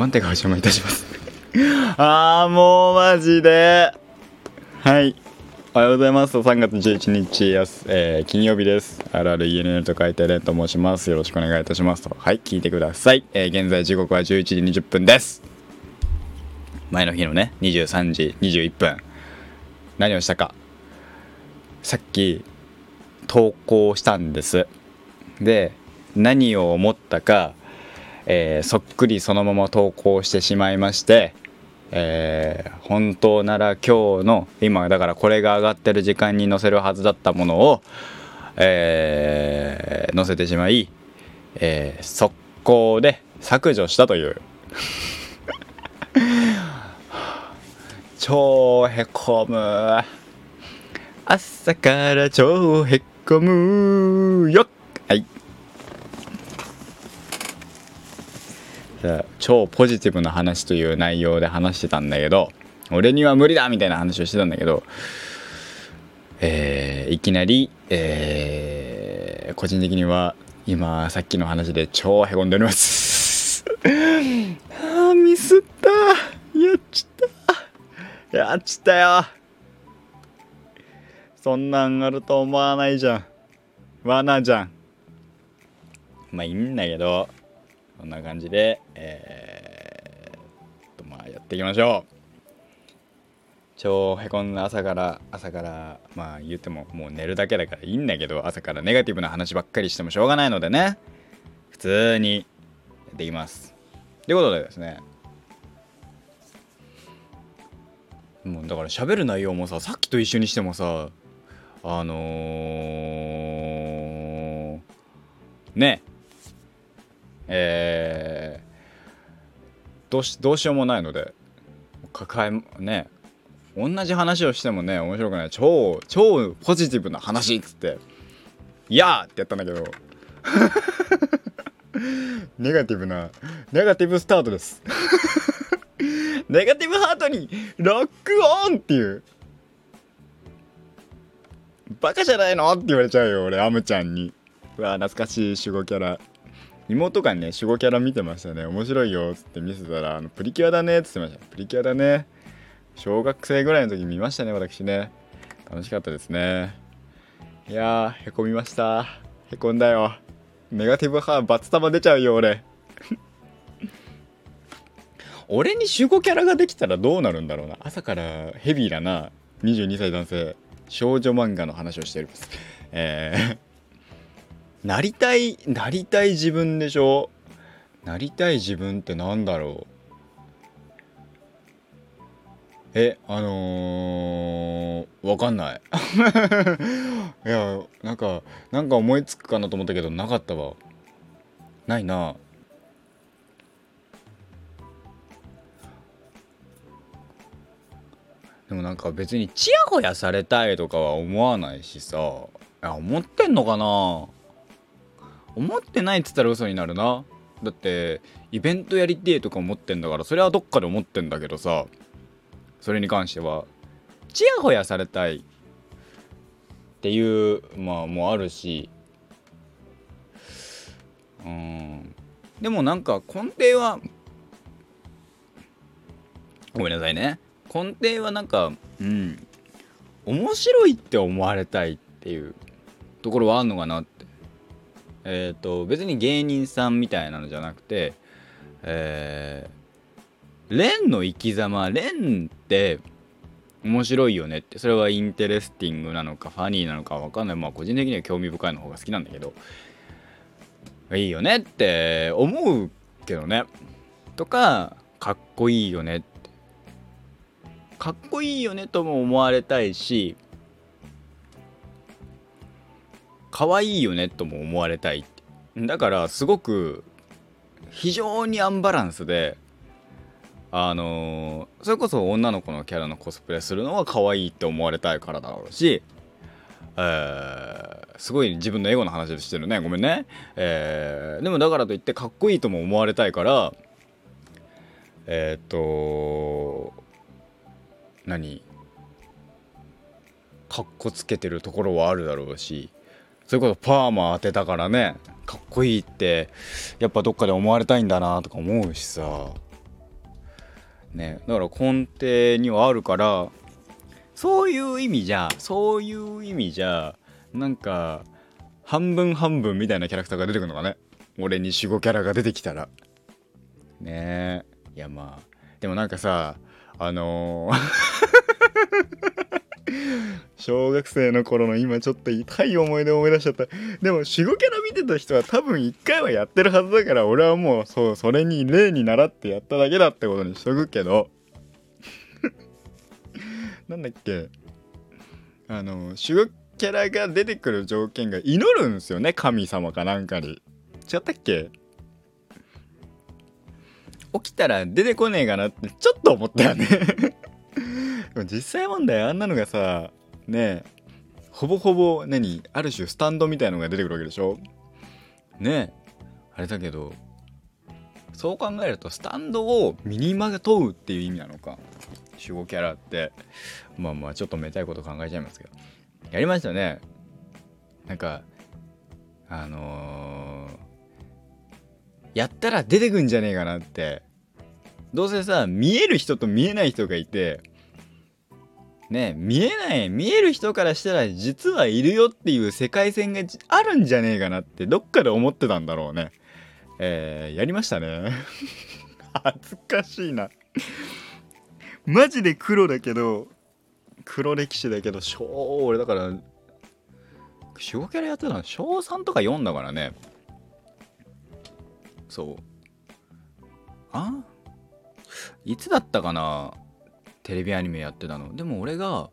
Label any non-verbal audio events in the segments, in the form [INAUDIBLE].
番手がお邪魔いたします。[LAUGHS] あーもうマジで。はい。おはようございます。3月11日やす、えー、金曜日です。RRENN と書いてレンと申します。よろしくお願いいたします。とはい聞いてください、えー、現在時刻は11時20分です。前の日のね23時21分。何をしたか。さっき投稿したんです。で何を思ったか、えー、そっくりそのまま投稿してしまいましてえー、本当なら今日の今だからこれが上がってる時間に載せるはずだったものを、えー、載せてしまい、えー、速攻で削除したという。[LAUGHS] 超へこむ。朝から超へこむよはい超ポジティブな話という内容で話してたんだけど俺には無理だみたいな話をしてたんだけど、えー、いきなり、えー、個人的には今さっきの話で超へこんでおります。[LAUGHS] あミスった。やっちった。やっちったよ。そんなんあると思わないじゃん。罠じゃん。まあいいんだけど。そんな感じで、えー、とまあやっていきましょう。超へこんだ朝から朝からまあ言ってももう寝るだけだからいいんだけど朝からネガティブな話ばっかりしてもしょうがないのでね。普通にやっていきます。ということでですね。もうだから喋る内容もささっきと一緒にしてもさあのー、ね。えー、どうしどうしようもないので。抱えね。同じ話をしてもね面白くない。超超ポジティブな話っつって「いや!」ってやったんだけど。[LAUGHS] ネガティブなネガティブスタートです。[LAUGHS] ネガティブハートにロックオンっていう。バカじゃないの？って言われちゃうよ俺アムちゃんに。うわ懐かしい守護キャラ。妹がね守護キャラ見てましたね。面白いよっつって見せたらあのプリキュアだねっつってました。プリキュアだね。小学生ぐらいの時見ましたね私ね。楽しかったですね。いやーへこみました。へこんだよ。ネガティブ派バツ玉出ちゃうよ俺。[LAUGHS] 俺に守護キャラができたらどうなるんだろうな。朝からヘビーだな。22歳男性。少女漫画の話をしております。えーなりたいなりたい自分でしょ？なりたい自分ってなんだろう？えあのー、わかんない。[LAUGHS] いやなんかなんか思いつくかなと思ったけどなかったわ。ないな。でもなんか別にちやほやされたいとかは思わないしさ。いや思ってんのかな？思ってないっつったら嘘になるな。だってイベントやりてえとか思ってんだからそれはどっかで思ってんだけどさ。それに関してはちやほやされたい。っていうまあもあるし。うん。でもなんか根底はごめんなさいね。根底はなんかうん。面白いって思われたいっていうところはあんのかな。ってえっ、ー、と別に芸人さんみたいなのじゃなくてえー、レンの生き様レンって面白いよねってそれはインテレスティングなのかファニーなのか分かんない。まあ個人的には興味深いの方が好きなんだけどいいよねって思うけどね。とかかっこいいよねって。かっこいいよねとも思われたいし可愛いよねとも思われたいだからすごく非常にアンバランスであのー、それこそ女の子のキャラのコスプレするのは可愛いって思われたいからだろうし、えー、すごい自分のエゴの話をしてるね。ごめんね、えー、でもだからといってかっこいいとも思われたいからえっ、と何？かっこつけてるところはあるだろうしそれこそパーマ当てたからねかっこいいってやっぱどっかで思われたいんだなとか思うしさ。ねだから根底にはあるからそういう意味じゃそういう意味じゃなんか半分半分みたいなキャラクターが出てくるのかね。俺に守護キャラが出てきたら。ねえいやまあでもなんかさあのー小学生の頃の今ちょっと痛い思い出を思い出しちゃった。でも守護キャラ見てた人は多分一回はやってるはずだから俺はもうそうそれに例に倣ってやっただけだってことにしとくけど。[LAUGHS] なんだっけ？あの守護キャラが出てくる条件が祈るんすよね神様かなんかに。違ったっけ？起きたら出てこねえかなってちょっと思ったよね。でも実際問題あんなのがさねえほぼほぼ何ある種スタンドみたいなのが出てくるわけでしょ？ねえあれだけどそう考えるとスタンドを身にまとうっていう意味なのか？守護キャラって。まあまあちょっとめたいこと考えちゃいますけど。やりましたね。なんかあのー、やったら出てくんじゃねえかなって。どうせさ見える人と見えない人がいてね見えない見える人からしたら実はいるよっていう世界線があるんじゃねえかなってどっかで思ってたんだろうね。えー、やりましたね。[LAUGHS] 恥ずかしいな。マジで黒だけど黒歴史だけど小俺だから守護キャラやってたの小3とか読んだからね。そう。あ？いつだったかな？テレビアニメやってたの。でも俺が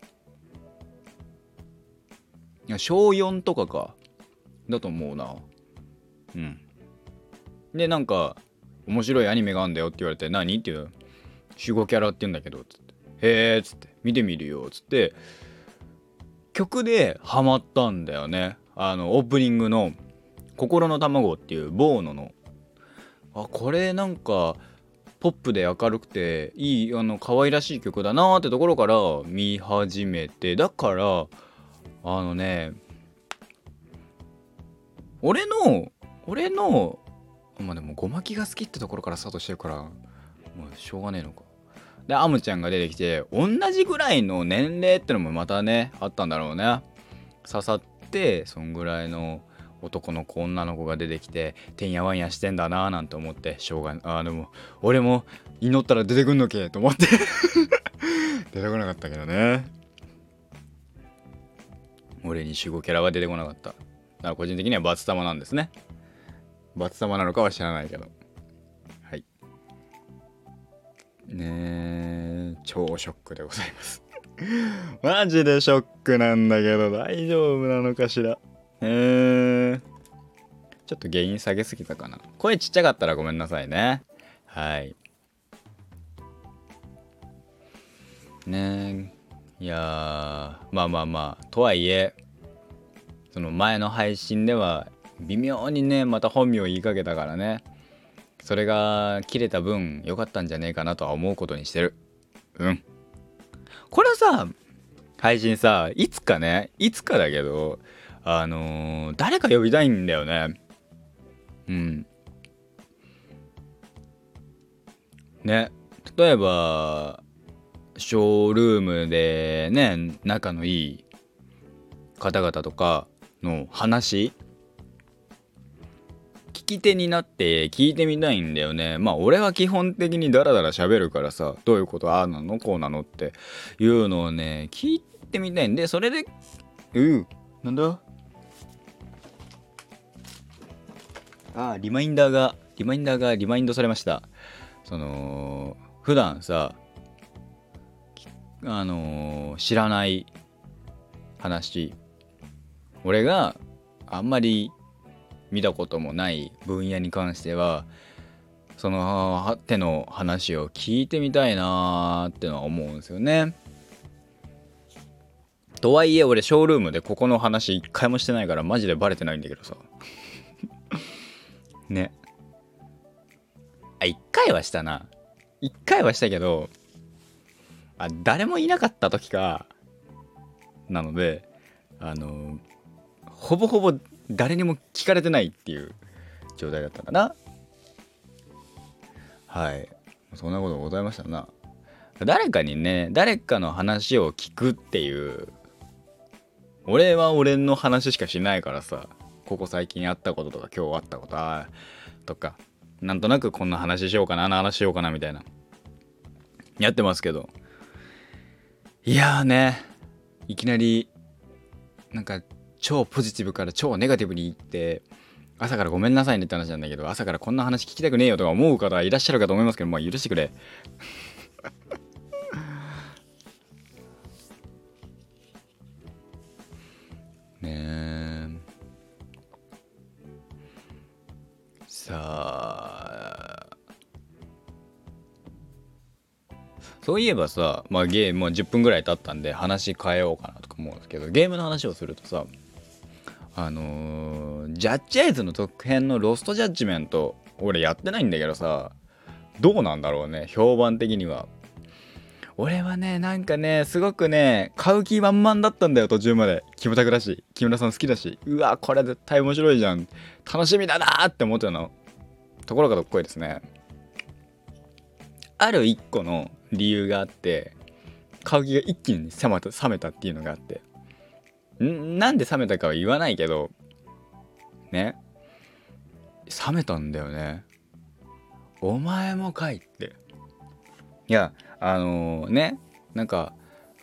いや小4とかか。だと思うな。うん。でなんか面白いアニメがあんだよって言われて何っていう。守護キャラって言うんだけどつって。へえっつって。見てみるよ。っつって。曲でハマったんだよね。あのオープニングの「心の卵」っていうボーノの。あこれなんかポップで明るくていいあの可愛らしい曲だなーってところから見始めて。だからあのね俺の俺のまあでもごまきが好きってところからスタートしてるからもうしょうがねえのか。でアムちゃんが出てきて同じぐらいの年齢ってのもまたねあったんだろうね。刺さってそんぐらいの男の子女の子が出てきててんやわんやしてんだなーなんて思ってしょうがあでも俺も祈ったら出てくんのけと思って。[LAUGHS] 出てこなかったけどね。俺に守護キャラは出てこなかった。だから個人的にはバツ玉なんですね。バツ玉なのかは知らないけど。はい。ねえ超ショックでございます。[LAUGHS] マジでショックなんだけど大丈夫なのかしら。へえ、ちょっと原因下げすぎたかな。声ちっちゃかったらごめんなさいね。はい。ねいやまあまあまあ。とはいえその前の配信では微妙にねまた本名を言いかけたからね。それが切れた分良かったんじゃねえかなとは思うことにしてる。うん。これはさ配信さいつかねいつかだけどあのー、誰か呼びたいんだよね。うん。ね。例えばショールームでね仲のいい方々とかの話聞き手になって聞いてみたいんだよね。まあ俺は基本的にダラダラ喋るからさどういうことああなのこうなのっていうのをね聞いてみたいんでそれでうんなんだ？あリマインダーがリマインダーがリマインドされましたその普段さあのー、知らない話俺があんまり見たこともない分野に関してはその手の話を聞いてみたいなーってのは思うんですよね。とはいえ俺ショールームでここの話一回もしてないからマジでバレてないんだけどさ。ね。あ、一回はしたな。一回はしたけど、あ、誰もいなかった時か、なので、あの、ほぼほぼ誰にも聞かれてないっていう状態だったかなはいそんなことございましたな誰かにね誰かの話を聞くっていう俺は俺の話しかしないからさここ最近あったこととか今日あったこととかなんとなくこんな話しようかなあの話しようかなみたいな。やってますけど。いやーね。いきなりなんか超ポジティブから超ネガティブに言って朝からごめんなさいねって話なんだけど朝からこんな話聞きたくねえよとか思う方いらっしゃるかと思いますけどまあ許してくれ。[LAUGHS] ねえさそういえばさ、まあゲームも10分ぐらい経ったんで話変えようかなとか思うんですけど、ゲームの話をするとさ、あのー、ジャッジアイズの特編のロストジャッジメント、俺やってないんだけどさ、どうなんだろうね、評判的には。俺はね、なんかね、すごくね、買う気満々だったんだよ、途中まで。キムタクだし、木村さん好きだし、うわ、これ絶対面白いじゃん。楽しみだなって思ってたの。ところがどっこいですね。ある一個の理由があって買う気が一気に冷めた冷めたっていうのがあって。んなんで冷めたかは言わないけどね。冷めたんだよね。お前もかいって。いやあのー、ね。なんか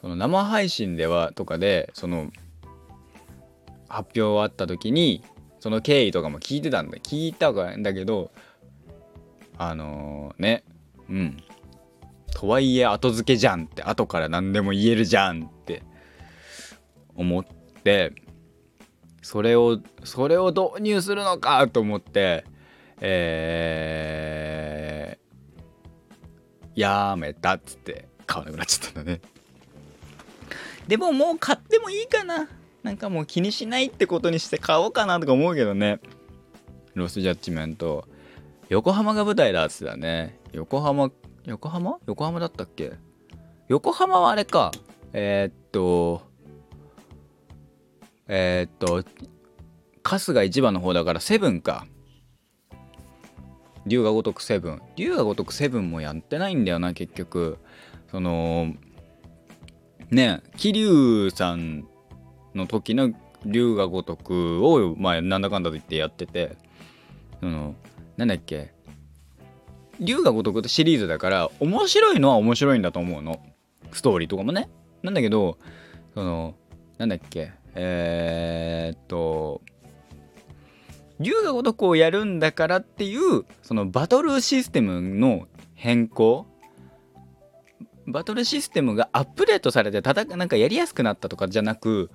その生配信ではとかでその発表あった時にその経緯とかも聞いてたんだ。聞いたんだけどあのー、ね。うん。とはいえ後付けじゃんって後から何でも言えるじゃんって。思ってそれをそれを導入するのかと思ってえー、やめたっつって買わなくなっちゃったんだね。でももう買ってもいいかな。なんかもう気にしないってことにして買おうかなとか思うけどね。ロスジャッジメント。横浜が舞台だっつってたね。横浜横浜？横浜だったっけ？横浜はあれか。えー、っとえー、っと春日一番の方だからセブンか。龍が如くセブン。龍が如くセブンもやってないんだよな結局。そのね桐生さんの時の龍が如くをまあなんだかんだと言ってやってて。そのなんだっけ？龍が如くってシリーズだから面白いのは面白いんだと思うの。ストーリーとかもね。なんだけどそのなんだっけ？えー、っと龍が如くをやるんだからっていうそのバトルシステムの変更？バトルシステムがアップデートされて戦なんかやりやすくなったとかじゃなく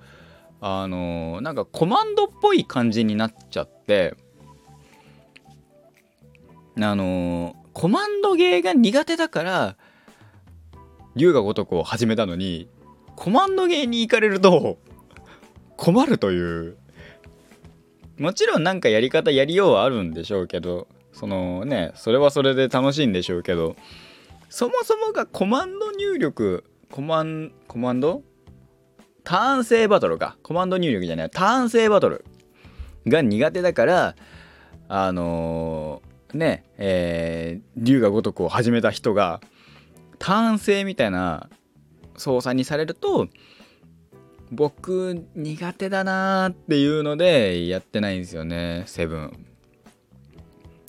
あのなんかコマンドっぽい感じになっちゃってあのコマンドゲーが苦手だから龍が如くを始めたのにコマンドゲーに行かれると困るという。もちろんなんかやり方やりようはあるんでしょうけどそのねそれはそれで楽しいんでしょうけどそもそもがコマンド入力コマンコマンド？ターン制バトルか。コマンド入力じゃない。ターン制バトルが苦手だからあのー、ねえー、龍が如くを始めた人がターン制みたいな操作にされると僕苦手だなーっていうのでやってないんですよねセブン。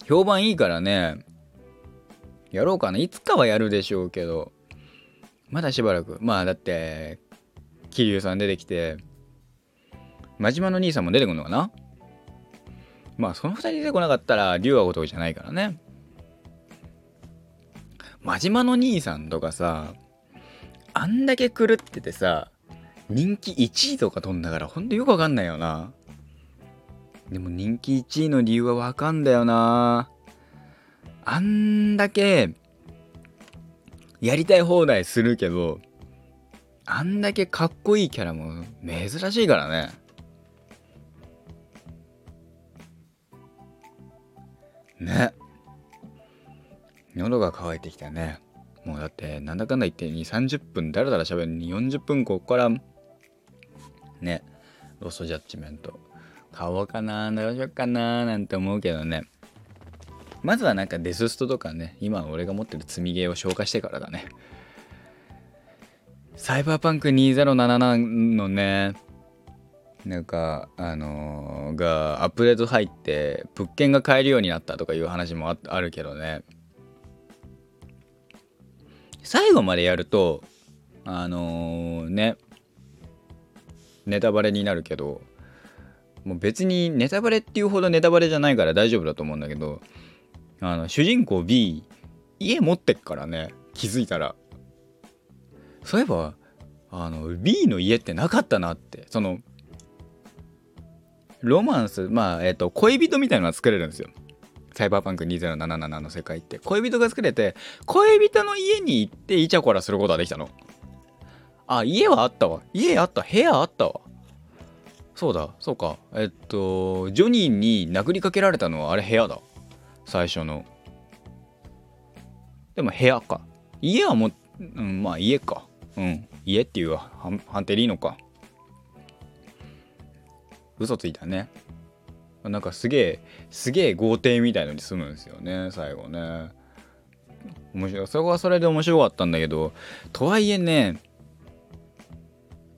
評判いいからねやろうかな。いつかはやるでしょうけどまだしばらく。まあだって桐生さん出てきて真島の兄さんも出てくるのかな？まあその2人出てこなかったら龍はごとくじゃないからね。真島の兄さんとかさあんだけ狂っててさ人気1位とか飛んだからほんとよくわかんないよな。でも人気1位の理由はわかんだよな。あんだけやりたい放題するけどあんだけかっこいいキャラも珍しいからね。ね。喉が渇いてきたね。もうだってなんだかんだ言って2 3 0分だらだら喋るのに40分こっからね。ロストジャッジメント。買おうかなどうしようかななんて思うけどね。まずはなんかデスストとかね今俺が持ってる積みゲーを消化してからだね。サイバーパンク2077のねなんかあのー、がアップデート入って物件が買えるようになったとかいう話もあるけどね。最後までやるとあのー、ねネタバレになるけどもう別にネタバレっていうほどネタバレじゃないから大丈夫だと思うんだけどあの主人公 B 家持ってっからね気づいたら。そういえばあの B の家ってなかったなってそのロマンスまあえっ、ー、と恋人みたいなのが作れるんですよ。サイバーパンク2077の世界って。恋人が作れて恋人の家に行ってイチャコラすることができたの。あ家はあったわ。家あった。部屋あったわ。そうだ。そうか。えっとジョニーに殴りかけられたのはあれ部屋だ。最初の。でも部屋か。家はもうんまあ家か。うん。家っていう判定でいいのか。嘘ついたね。なんかすげえすげえ豪邸みたいのに住むんですよね最後ね。面白い。それはそれで面白かったんだけどとはいえね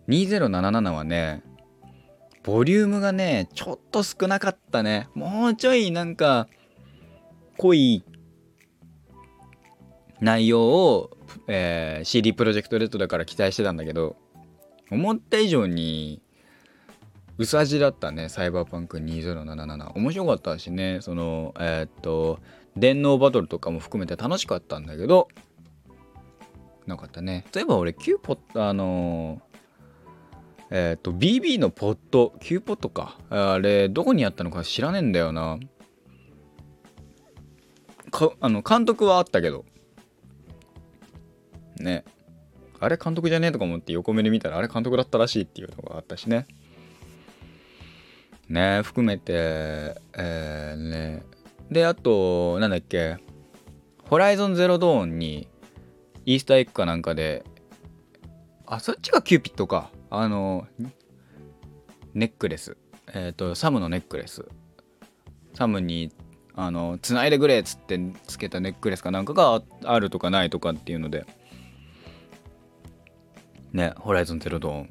2077はねボリュームがねちょっと少なかったね。もうちょいなんか濃い内容を、えー、CD プロジェクトレッドだから期待してたんだけど思った以上に薄味だったねサイバーパンク2077面白かったしねそのえー、っと電脳バトルとかも含めて楽しかったんだけどなかったね。例えば俺9ポッあのえっ、と BB のポット9ポットか。あれどこにあったのか知らねえんだよな。かあの監督はあったけど。ね。あれ監督じゃねえとか思って横目で見たらあれ監督だったらしいっていうのがあったしね。ね含めてえー、ね。であとなんだっけ。 Horizon Zero Dawnにイースターエッグかなんかであそっちがキューピットか。あのネックレス。えっ、ー、とサムのネックレス。サムにあの繋いでくれっつってつけたネックレスかなんかがあるとかないとかっていうので。ねホライゾンゼロドーン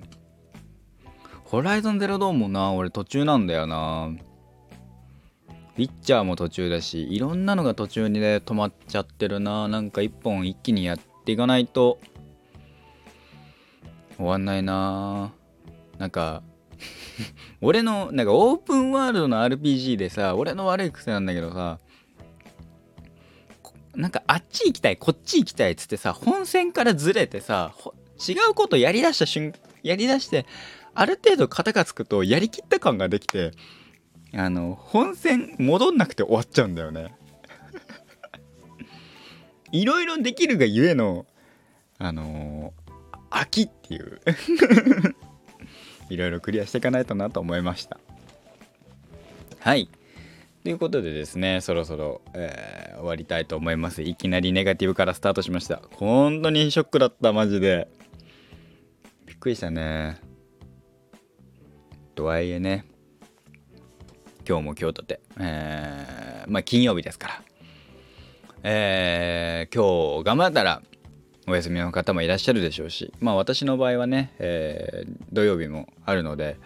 ホライゾンゼロドーンもな俺途中なんだよな。ウィッチャーも途中だしいろんなのが途中にね止まっちゃってるな。なんか一本一気にやっていかないと終わんないな。なんか [LAUGHS] 俺のなんかオープンワールドの RPG でさ俺の悪い癖なんだけどさなんかあっち行きたいこっち行きたいっつってさ本線からずれてさ違うことやりだした瞬やりだしてある程度型がつくとやりきった感ができてあの本線戻んなくて終わっちゃうんだよね。[LAUGHS] いろいろできるがゆえのあのー、秋っていう。[LAUGHS] いろいろクリアしていかないとなと思いました。はい。ということでですねそろそろ、えー、終わりたいと思います。いきなりネガティブからスタートしました。本当にショックだったマジで。びっくりしたね。とはいえね今日も今日とて、えー、まあ金曜日ですからえー、今日頑張ったらお休みの方もいらっしゃるでしょうしまあ私の場合はね、えー、土曜日もあるので、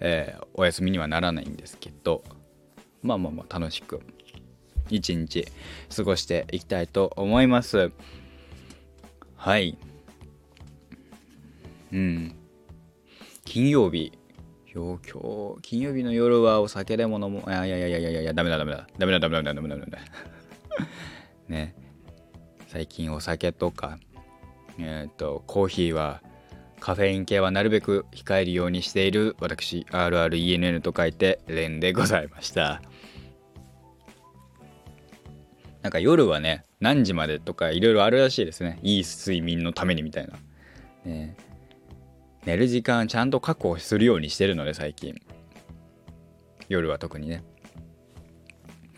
えー、お休みにはならないんですけどまあまあまあ楽しく一日過ごしていきたいと思います。はい。うん。金曜日今日金曜日の夜はお酒でも飲むいやいやいやいやいやいやダメだダメだ。ダメだダメだダメだダメだ。ダメだね。最近お酒とかえっ、とコーヒーはカフェイン系はなるべく控えるようにしている。私 RRENN と書いてレンでございました。なんか夜はね何時までとかいろいろあるらしいですね。いい睡眠のためにみたいな、ね、寝る時間ちゃんと確保するようにしてるので最近。夜は特にね。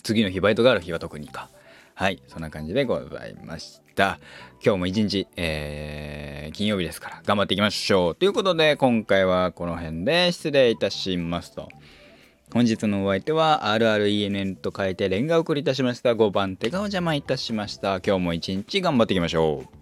次の日バイトがある日は特にか。はいそんな感じでございました。今日も一日、えー、金曜日ですから頑張っていきましょう。ということで今回はこの辺で失礼いたしますと。本日のお相手は RRENN と書いてレンガ送りいたしました5番手がお邪魔いたしました。今日も一日頑張っていきましょう。